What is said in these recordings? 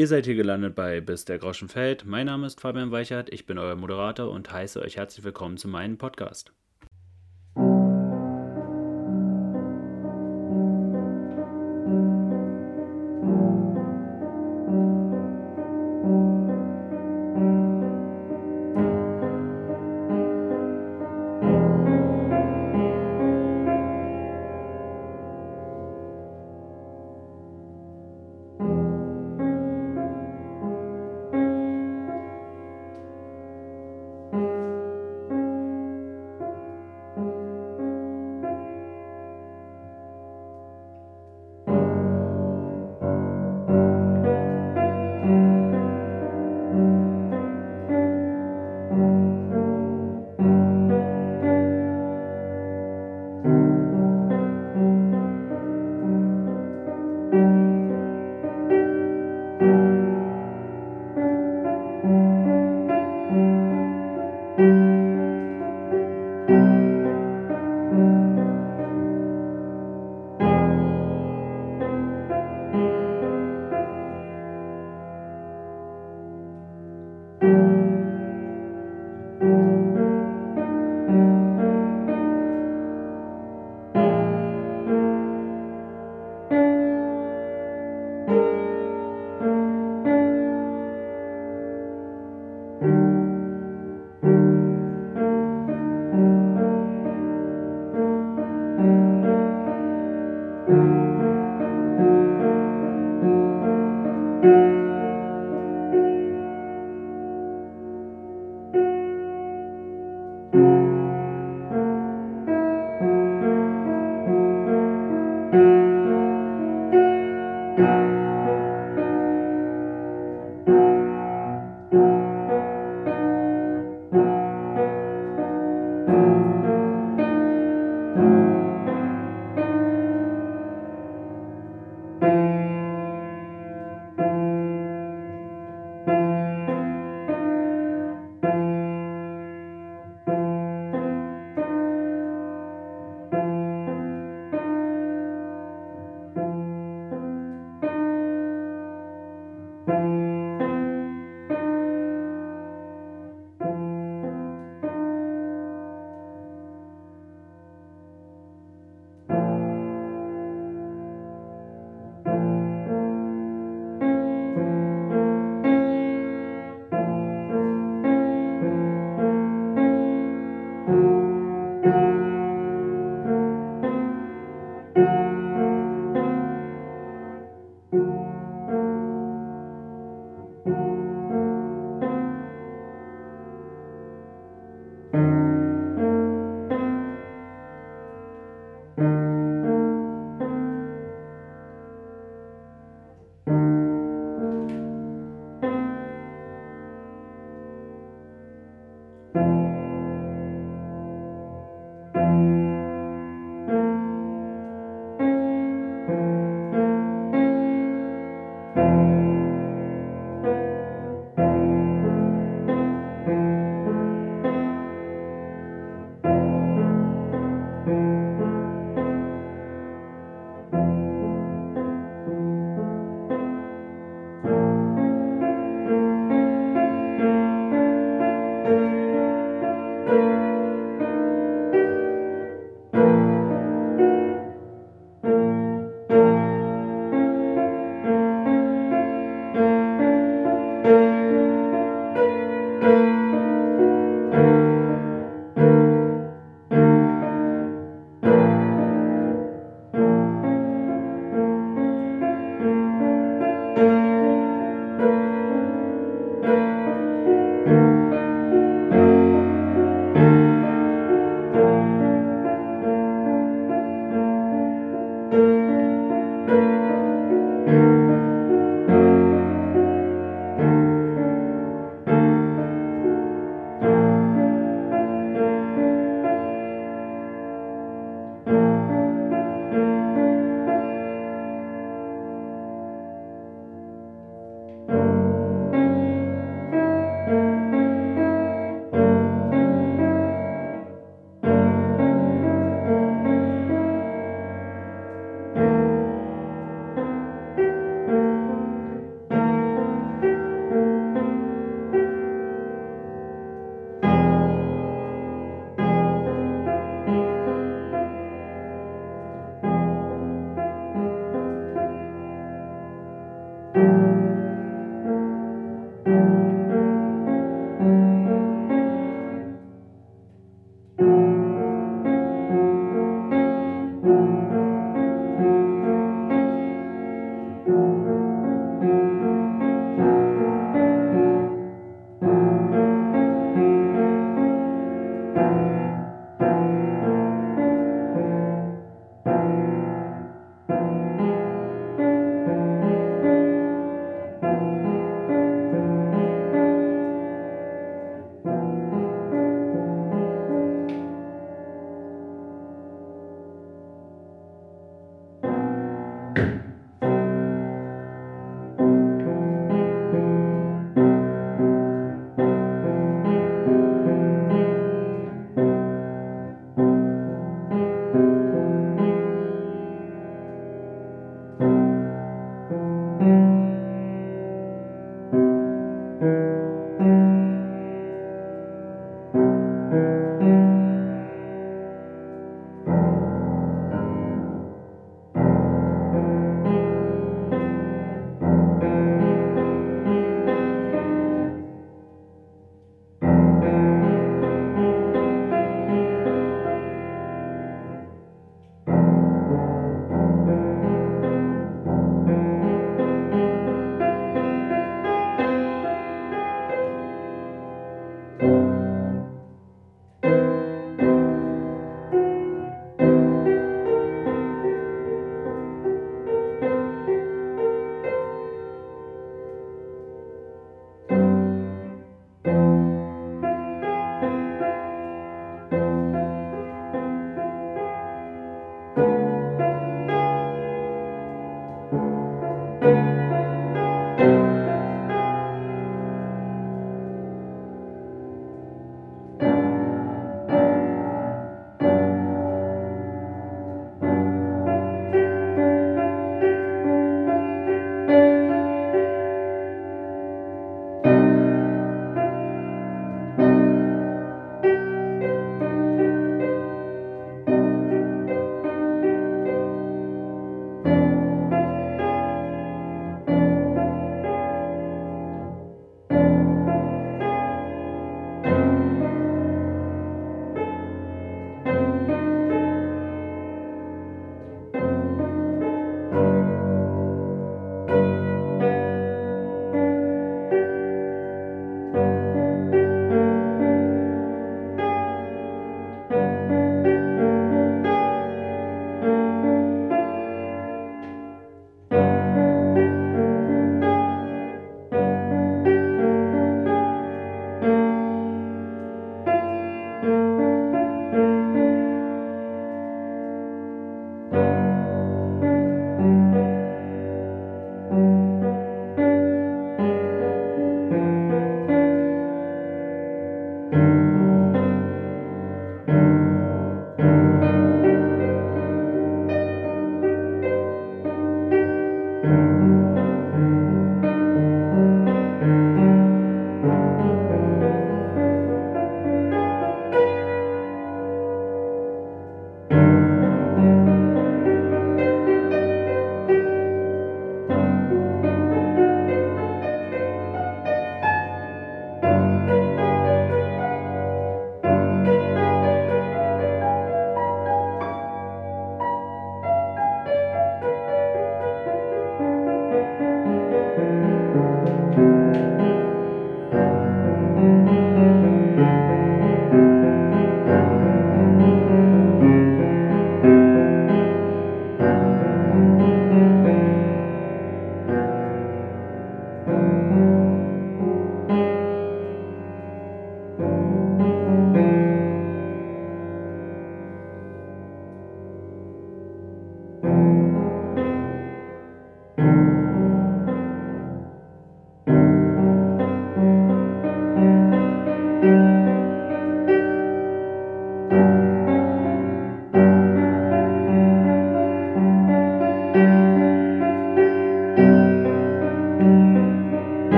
Ihr seid hier gelandet bei Bis der Groschen fällt. Mein Name ist Fabian Weichert, ich bin euer Moderator und heiße euch herzlich willkommen zu meinem Podcast.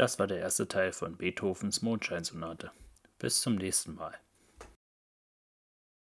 Das war der erste Teil von Beethovens Mondscheinsonate. Bis zum nächsten Mal.